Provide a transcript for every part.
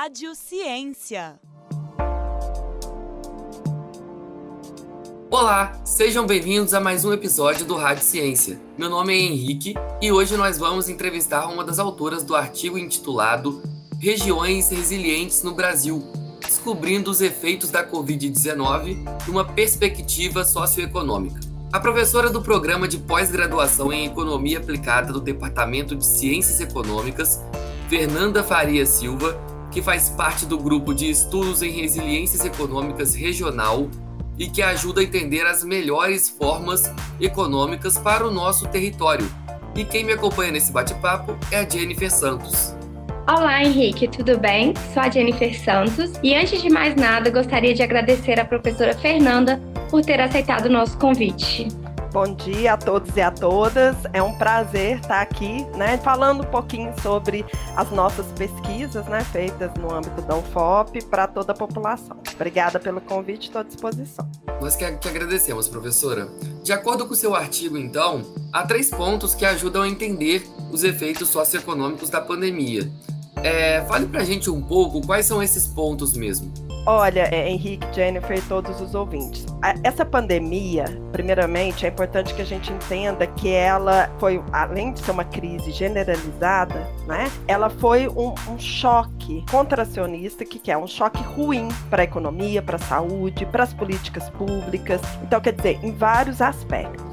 Rádio Ciência. Olá, sejam bem-vindos a mais um episódio do Rádio Ciência. Meu nome é Henrique e hoje nós vamos entrevistar uma das autoras do artigo intitulado Regiões Resilientes no Brasil, descobrindo os efeitos da Covid-19 numa perspectiva socioeconômica. A professora do programa de pós-graduação em Economia Aplicada do Departamento de Ciências Econômicas, Fernanda Faria Silva, que faz parte do grupo de estudos em resiliências econômicas regional e que ajuda a entender as melhores formas econômicas para o nosso território. E quem me acompanha nesse bate-papo é a Jennifer Santos. Olá, Henrique, tudo bem? Sou a Jennifer Santos e antes de mais nada, gostaria de agradecer à professora Fernanda por ter aceitado o nosso convite. Bom dia a todos e a todas. É um prazer estar aqui, né, falando um pouquinho sobre as nossas pesquisas, né, feitas no âmbito da UFOP para toda a população. Obrigada pelo convite, estou à disposição. Nós que, agradecemos, professora. De acordo com seu artigo, então, há três pontos que ajudam a entender os efeitos socioeconômicos da pandemia. É, fale pra gente um pouco quais são esses pontos mesmo. Olha, é, Henrique, Jennifer e todos os ouvintes. Essa pandemia, primeiramente, é importante que a gente entenda que ela foi, além de ser uma crise generalizada, né? Ela foi um, um choque contracionista, que, que é um choque ruim para a economia, para a saúde, para as políticas públicas. Então, quer dizer, em vários aspectos.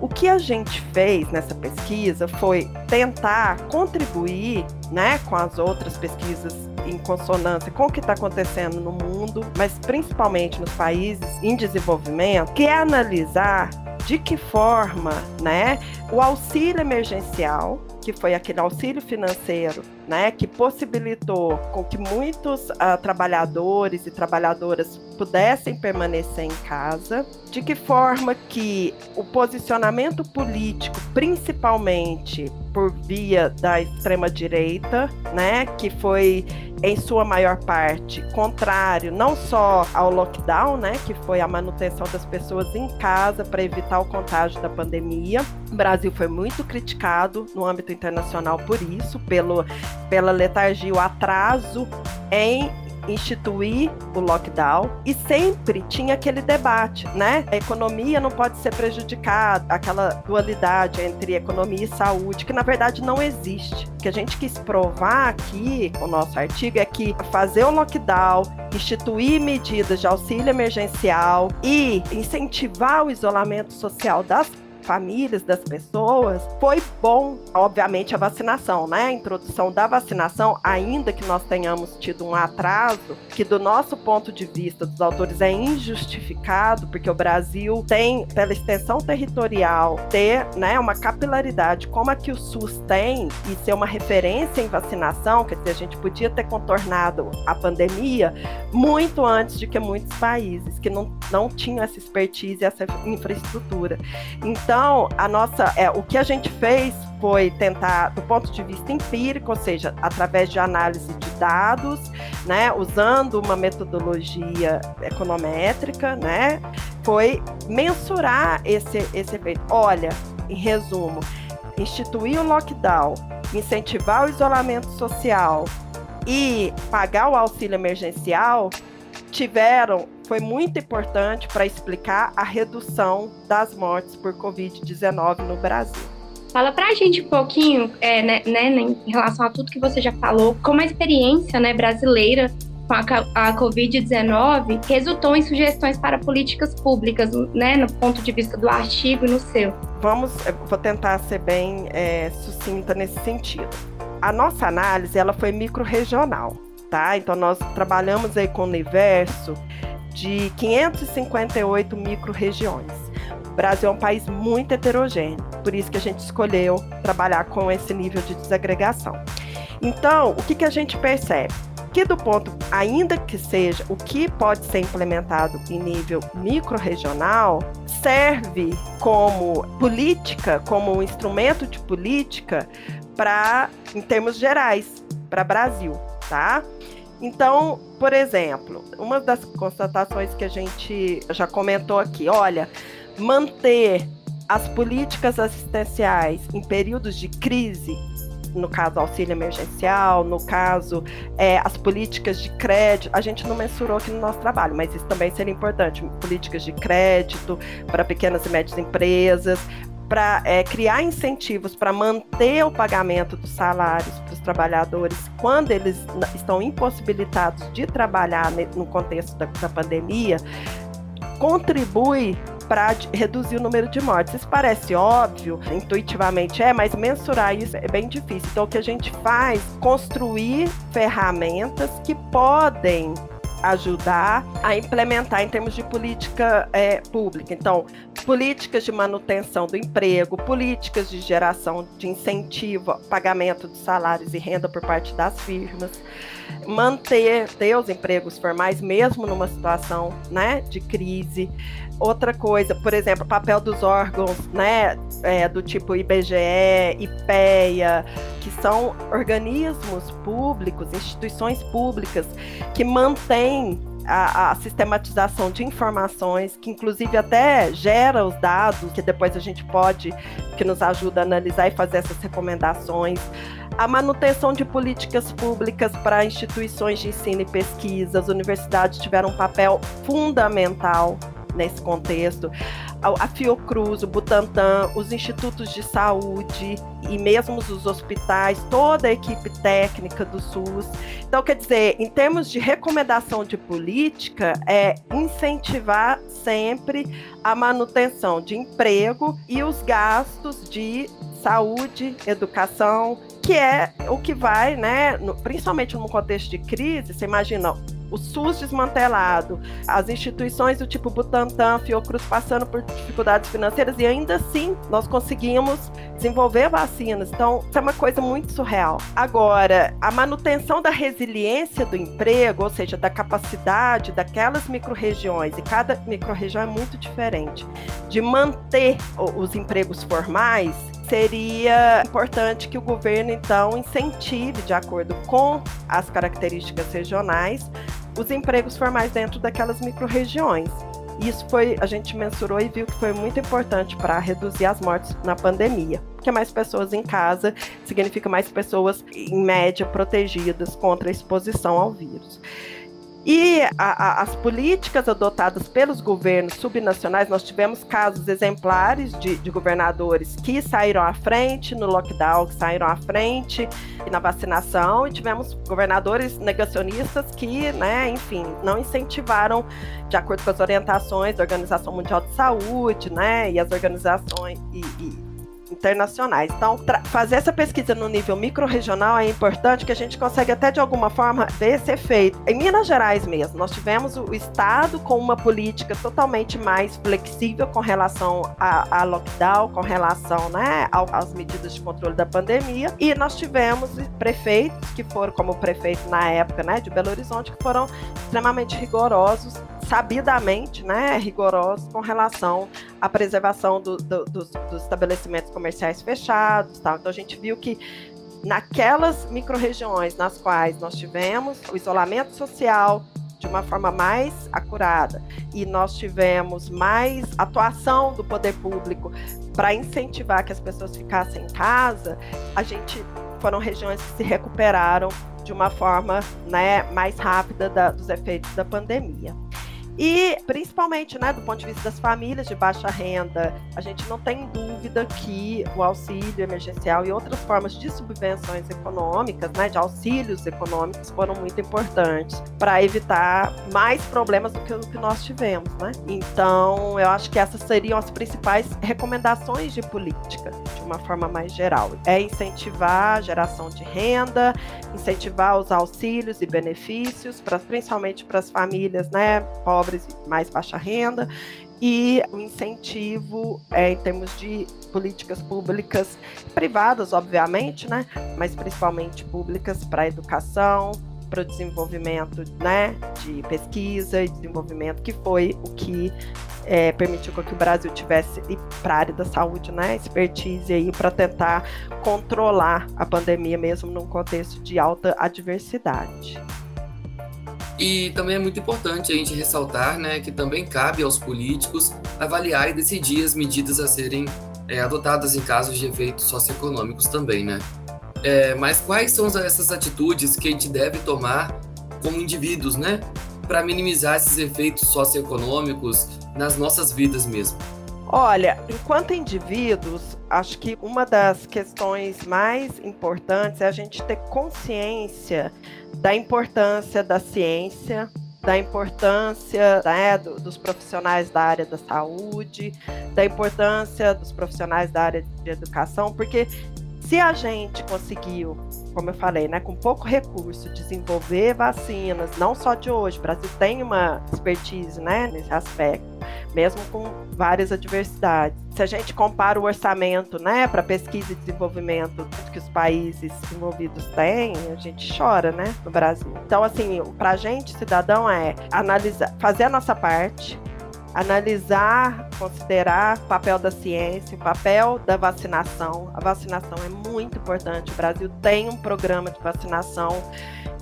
O que a gente fez nessa pesquisa foi tentar contribuir né, com as outras pesquisas em consonância com o que está acontecendo no mundo, mas principalmente nos países em desenvolvimento, que é analisar de que forma né, o auxílio emergencial que foi aquele auxílio financeiro, né, que possibilitou com que muitos uh, trabalhadores e trabalhadoras pudessem permanecer em casa, de que forma que o posicionamento político, principalmente por via da extrema direita, né, que foi em sua maior parte contrário não só ao lockdown, né, que foi a manutenção das pessoas em casa para evitar o contágio da pandemia. O Brasil foi muito criticado no âmbito internacional por isso, pelo pela letargia, o atraso em instituir o lockdown e sempre tinha aquele debate, né? A economia não pode ser prejudicada, aquela dualidade entre economia e saúde, que na verdade não existe. O que a gente quis provar aqui com o nosso artigo é que fazer o lockdown, instituir medidas de auxílio emergencial e incentivar o isolamento social das famílias, das pessoas, foi bom, obviamente, a vacinação, né? A introdução da vacinação, ainda que nós tenhamos tido um atraso, que do nosso ponto de vista dos autores é injustificado, porque o Brasil tem, pela extensão territorial, ter né, uma capilaridade como a que o SUS tem e ser uma referência em vacinação, quer dizer, a gente podia ter contornado a pandemia muito antes de que muitos países que não, não tinham essa expertise, essa infraestrutura. Então, então, a nossa, é, o que a gente fez foi tentar, do ponto de vista empírico, ou seja, através de análise de dados, né, usando uma metodologia econométrica, né, foi mensurar esse, esse efeito. Olha, em resumo, instituir o lockdown, incentivar o isolamento social e pagar o auxílio emergencial tiveram foi muito importante para explicar a redução das mortes por Covid-19 no Brasil. Fala para a gente um pouquinho, é, né, né, em relação a tudo que você já falou, como a experiência né, brasileira com a, a Covid-19 resultou em sugestões para políticas públicas, né, no ponto de vista do artigo e no seu. Vamos, vou tentar ser bem é, sucinta nesse sentido. A nossa análise ela foi micro-regional, tá? Então nós trabalhamos aí com o universo de 558 micro-regiões. O Brasil é um país muito heterogêneo, por isso que a gente escolheu trabalhar com esse nível de desagregação. Então, o que, que a gente percebe? Que do ponto, ainda que seja o que pode ser implementado em nível micro-regional, serve como política, como um instrumento de política para, em termos gerais, para Brasil, tá? Então, por exemplo, uma das constatações que a gente já comentou aqui, olha, manter as políticas assistenciais em períodos de crise no caso auxílio emergencial, no caso é, as políticas de crédito, a gente não mensurou aqui no nosso trabalho, mas isso também seria importante, políticas de crédito para pequenas e médias empresas, para é, criar incentivos para manter o pagamento dos salários para os trabalhadores quando eles estão impossibilitados de trabalhar no contexto da, da pandemia, contribui para reduzir o número de mortes. Isso parece óbvio, intuitivamente é, mas mensurar isso é bem difícil. Então, o que a gente faz? Construir ferramentas que podem ajudar a implementar em termos de política é, pública. Então, políticas de manutenção do emprego, políticas de geração de incentivo, pagamento de salários e renda por parte das firmas, manter ter os empregos formais mesmo numa situação né, de crise. Outra coisa, por exemplo, papel dos órgãos né, é, do tipo IBGE, IPEA, que são organismos públicos, instituições públicas que mantêm a, a, sistematização de informações, que inclusive até gera os dados, que depois a gente pode, que nos ajuda a analisar e fazer essas recomendações. A manutenção de políticas públicas para instituições de ensino e pesquisa, as universidades tiveram um papel fundamental nesse contexto. A Fiocruz, o Butantan, os institutos de saúde e mesmo os hospitais, toda a equipe técnica do SUS. Então, quer dizer, em termos de recomendação de política, é incentivar sempre a manutenção de emprego e os gastos de saúde, educação, que é o que vai, né, principalmente no contexto de crise, você imagina o SUS desmantelado, as instituições do tipo Butantan, Fiocruz passando por dificuldades financeiras e ainda assim nós conseguimos desenvolver vacinas. Então, isso é uma coisa muito surreal. Agora, a manutenção da resiliência do emprego, ou seja, da capacidade daquelas microrregiões, e cada microrregião é muito diferente, de manter os empregos formais, seria importante que o governo então incentive, de acordo com as características regionais, os empregos formais dentro daquelas microrregiões. Isso foi, a gente mensurou e viu que foi muito importante para reduzir as mortes na pandemia. Porque mais pessoas em casa significa mais pessoas, em média, protegidas contra a exposição ao vírus. E a, a, as políticas adotadas pelos governos subnacionais, nós tivemos casos exemplares de, de, governadores que saíram à frente no lockdown, que saíram à frente na vacinação, e tivemos governadores negacionistas que, né, enfim, não incentivaram, de acordo com as orientações da Organização Mundial de Saúde, né, e as organizações e, e internacionais. Então, fazer essa pesquisa no nível micro-regional é importante que a gente consegue até de alguma forma ver esse efeito. Em Minas Gerais mesmo, nós tivemos o Estado com uma política totalmente mais flexível com relação a, a lockdown, com relação né, às medidas de controle da pandemia, e nós tivemos prefeitos que foram, como o prefeito na época né, de Belo Horizonte, que foram extremamente rigorosos sabidamente né, rigorosos com relação à preservação do, do, dos, dos, estabelecimentos comerciais fechados. Tal. Então a gente viu que naquelas micro-regiões nas quais nós tivemos o isolamento social de uma forma mais acurada e nós tivemos mais atuação do poder público para incentivar que as pessoas ficassem em casa, a gente foram regiões que se recuperaram de uma forma né, mais rápida da, dos efeitos da pandemia. E principalmente, né, do ponto de vista das famílias de baixa renda, a gente não tem dúvida que o auxílio emergencial e outras formas de subvenções econômicas, né, de auxílios econômicos foram muito importantes para evitar mais problemas do que o que nós tivemos, né? Então, eu acho que essas seriam as principais recomendações de política, de uma forma mais geral. É incentivar a geração de renda, incentivar os auxílios e benefícios, principalmente para as famílias, né, pobres pobres e mais baixa renda, e o incentivo é, em termos de políticas públicas privadas, obviamente, né, mas principalmente públicas para a educação, para o desenvolvimento né, de pesquisa e desenvolvimento, que foi o que é, permitiu que o Brasil tivesse, para a área da saúde, né, expertise aí para tentar controlar a pandemia mesmo num contexto de alta adversidade. E também é muito importante a gente ressaltar né, que também cabe aos políticos avaliar e decidir as medidas a serem é, adotadas em casos de efeitos socioeconômicos também, né? É, mas quais são essas atitudes que a gente deve tomar como indivíduos, né? Para minimizar esses efeitos socioeconômicos nas nossas vidas mesmo? Olha, enquanto indivíduos, acho que uma das questões mais importantes é a gente ter consciência da importância da ciência, da importância né, do, dos profissionais da área da saúde, da importância dos profissionais da área de educação, porque se a gente conseguiu, como eu falei, né, com pouco recurso, desenvolver vacinas, não só de hoje, o Brasil tem uma expertise né, nesse aspecto, mesmo com várias adversidades. Se a gente compara o orçamento né, para pesquisa e desenvolvimento que os países desenvolvidos têm, a gente chora né, no Brasil. Então, assim, para a gente, cidadão, é analisar, fazer a nossa parte, analisar, considerar o papel da ciência, o papel da vacinação. A vacinação é muito importante. O Brasil tem um programa de vacinação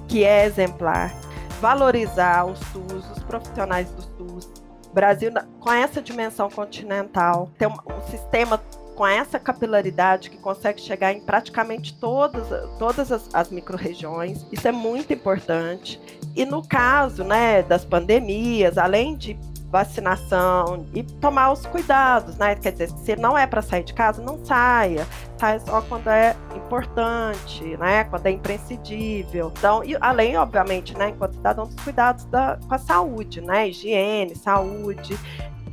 que é exemplar. Valorizar os SUS, os profissionais do SUS. Brasil, com essa dimensão continental, tem um, sistema com essa capilaridade que consegue chegar em praticamente todas, todas as, as micro-regiões. Isso é muito importante. E no caso né, das pandemias, além de vacinação e tomar os cuidados, né? Quer dizer, se não é para sair de casa, não saia. Saia só quando é importante, né? Quando é imprescindível. Então, e além, obviamente, né, enquanto cidadão, dos cuidados da, com a saúde, né? Higiene, saúde.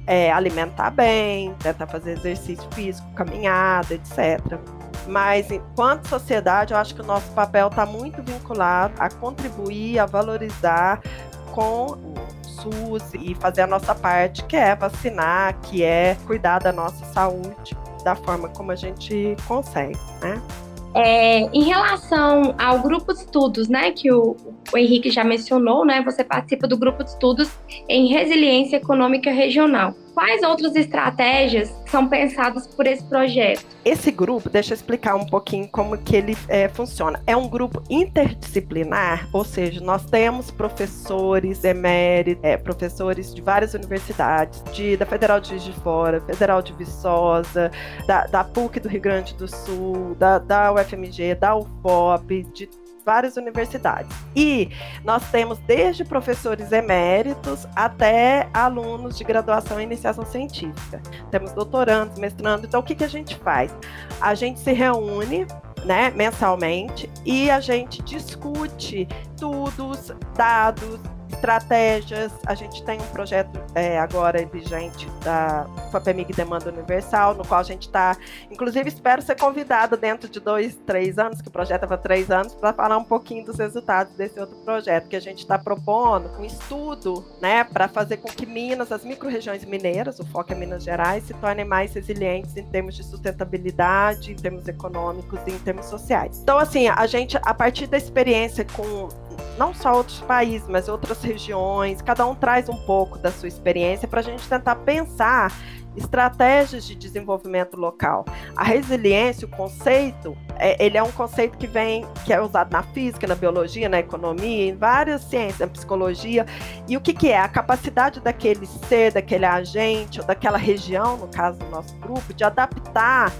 É, alimentar bem, tentar fazer exercício físico, caminhada, etc. Mas, enquanto sociedade, eu acho que o nosso papel está muito vinculado a contribuir, a valorizar com SUS e fazer a nossa parte, que é vacinar, que é cuidar da nossa saúde da forma como a gente consegue, né? É, em relação ao grupo de estudos, né, que o, o, Henrique já mencionou, né, você participa do grupo de estudos em resiliência econômica regional. Quais outras estratégias são pensadas por esse projeto? Esse grupo, deixa eu explicar um pouquinho como que ele é, funciona. É um grupo interdisciplinar, ou seja, nós temos professores eméritos, é, professores de várias universidades, de, da Federal de Juiz de Fora, Federal de Viçosa, da, da PUC do Rio Grande do Sul, da, da UFMG, da UFOP, de várias universidades. E nós temos desde professores eméritos até alunos de graduação e iniciação científica. Temos doutorandos, mestrandos. Então, o que, que a gente faz? A gente se reúne né, mensalmente e a gente discute estudos, dados, estratégias. A gente tem um projeto é, agora vigente da FAPEMIG Demanda Universal, no qual a gente está, inclusive, espero ser convidada dentro de dois, três anos, que o projeto é para três anos, para falar um pouquinho dos resultados desse outro projeto, que a gente está propondo um estudo né, para fazer com que Minas, as micro-regiões mineiras, o foco é Minas Gerais, se tornem mais resilientes em termos de sustentabilidade, em termos econômicos e em termos sociais. Então, assim, a gente, a partir da experiência com não só outros países, mas outras regiões, cada um traz um pouco da sua experiência para a gente tentar pensar estratégias de desenvolvimento local. A resiliência, o conceito, é, ele é um conceito que vem, que é usado na física, na biologia, na economia, em várias ciências, na psicologia. E o que, que é? A capacidade daquele ser, daquele agente, ou daquela região, no caso do nosso grupo, de adaptar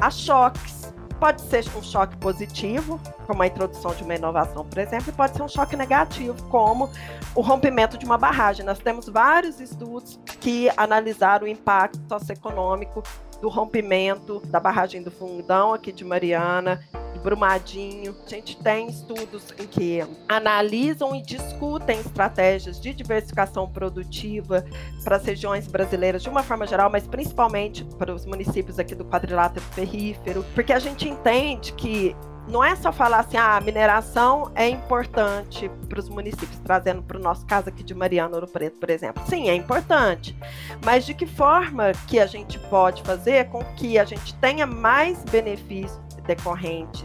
a choques Pode ser um choque positivo, como a introdução de uma inovação, por exemplo, e pode ser um choque negativo, como o rompimento de uma barragem. Nós temos vários estudos que analisaram o impacto socioeconômico do rompimento da barragem do Fundão, aqui de Mariana, Brumadinho. A gente tem estudos em que analisam e discutem estratégias de diversificação produtiva para as regiões brasileiras de uma forma geral, mas principalmente para os municípios aqui do quadrilátero ferrífero, porque a gente entende que não é só falar assim, ah, a mineração é importante para os municípios, trazendo para o nosso caso aqui de Mariana Ouro Preto, por exemplo. Sim, é importante. Mas de que forma que a gente pode fazer com que a gente tenha mais benefícios decorrentes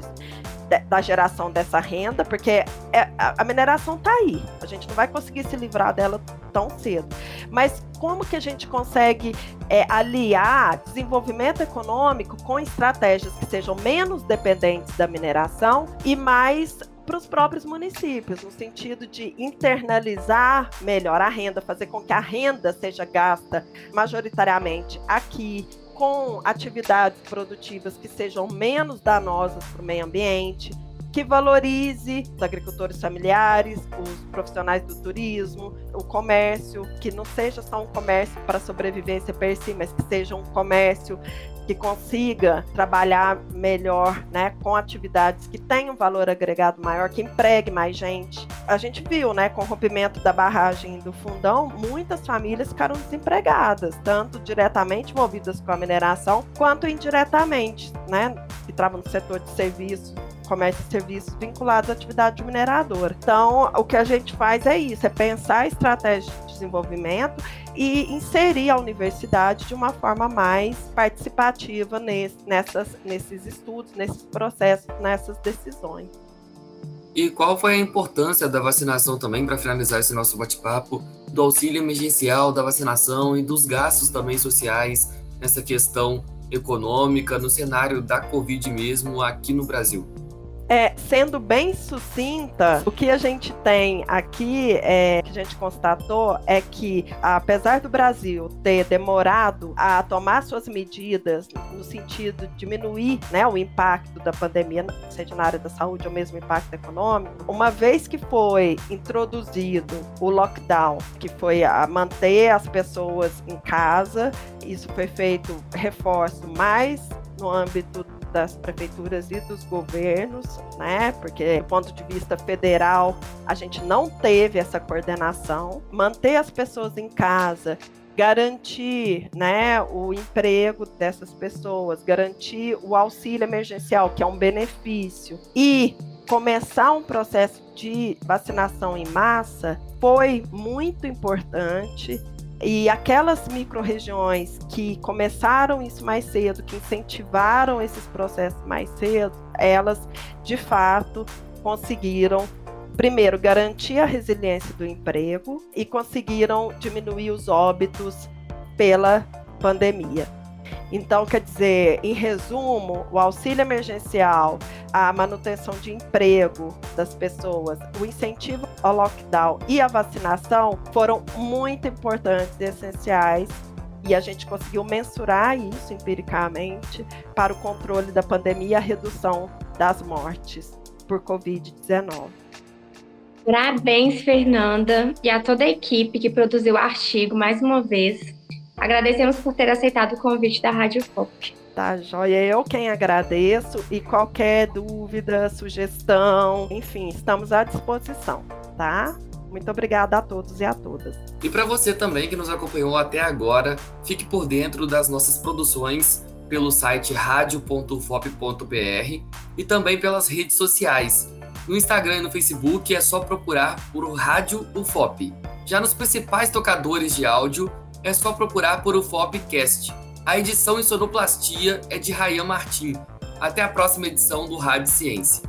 da geração dessa renda, porque é, a mineração está aí, a gente não vai conseguir se livrar dela tão cedo. Mas como que a gente consegue é, aliar desenvolvimento econômico com estratégias que sejam menos dependentes da mineração e mais para os próprios municípios, no sentido de internalizar melhor a renda, fazer com que a renda seja gasta majoritariamente aqui com atividades produtivas que sejam menos danosas para o meio ambiente, que valorize os agricultores familiares, os profissionais do turismo, o comércio, que não seja só um comércio para sobrevivência per si, mas que seja um comércio que consiga trabalhar melhor, né, com atividades que tenham valor agregado maior, que empregue mais gente. A gente viu, né, com o rompimento da barragem do Fundão, muitas famílias ficaram desempregadas, tanto diretamente envolvidas com a mineração, quanto indiretamente, né, que estavam no setor de serviços comércio e serviços vinculados à atividade mineradora. Então, o que a gente faz é isso, é pensar a estratégia de desenvolvimento e inserir a universidade de uma forma mais participativa nesse, nessas, nesses estudos, nesses processos, nessas decisões. E qual foi a importância da vacinação também, para finalizar esse nosso bate-papo, do auxílio emergencial, da vacinação e dos gastos também sociais nessa questão econômica, no cenário da Covid mesmo aqui no Brasil? É, sendo bem sucinta, o que a gente tem aqui, é, que a gente constatou, é que, apesar do Brasil ter demorado a tomar suas medidas no sentido de diminuir né, o impacto da pandemia, seja na área da saúde ou mesmo impacto econômico, uma vez que foi introduzido o lockdown, que foi a manter as pessoas em casa, isso foi feito, reforço, mais no âmbito das prefeituras e dos governos, né? Porque do ponto de vista federal, a gente não teve essa coordenação. Manter as pessoas em casa, garantir né, o emprego dessas pessoas, garantir o auxílio emergencial, que é um benefício, e começar um processo de vacinação em massa foi muito importante e aquelas micro-regiões que começaram isso mais cedo, que incentivaram esses processos mais cedo, elas, de fato, conseguiram, primeiro, garantir a resiliência do emprego e conseguiram diminuir os óbitos pela pandemia. Então, quer dizer, em resumo, o auxílio emergencial, a manutenção de emprego das pessoas, o incentivo ao lockdown e a vacinação foram muito importantes e essenciais e a gente conseguiu mensurar isso empiricamente para o controle da pandemia e a redução das mortes por Covid-19. Parabéns, Fernanda, e a toda a equipe que produziu o artigo mais uma vez. Agradecemos por ter aceitado o convite da Rádio Pop. Tá, joia. Eu quem agradeço e qualquer dúvida, sugestão, enfim, estamos à disposição, tá? Muito obrigada a todos e a todas. E para você também que nos acompanhou até agora, fique por dentro das nossas produções pelo site radio.fop.br e também pelas redes sociais. No Instagram e no Facebook é só procurar por Rádio UFOP. Já nos principais tocadores de áudio é só procurar por UFOPcast. A edição em sonoplastia é de Rayan Martim. Até a próxima edição do Rádio Ciência.